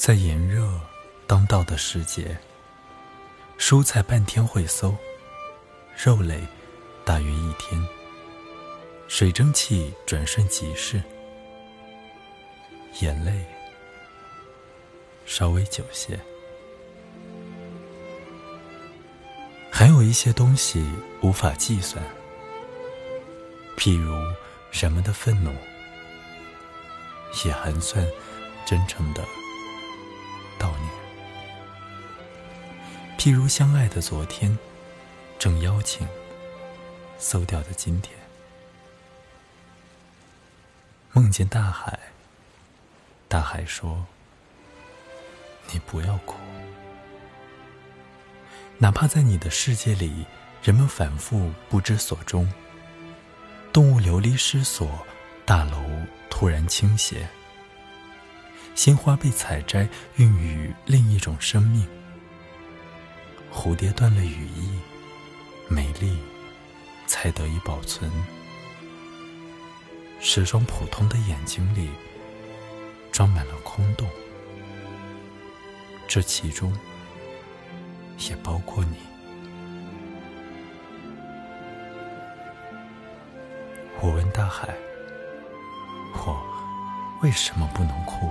在炎热当道的时节，蔬菜半天会馊，肉类大约一天，水蒸气转瞬即逝，眼泪稍微久些。还有一些东西无法计算，譬如人们的愤怒，也还算真诚的譬如相爱的昨天，正邀请馊掉的今天，梦见大海，大海说：“你不要哭。”哪怕在你的世界里，人们反复不知所终，动物流离失所，大楼突然倾斜，鲜花被采摘，孕育另一种生命；蝴蝶断了羽翼，美丽才得以保存。十双普通的眼睛里，装满了空洞，这其中。也包括你。我问大海：“我为什么不能哭？”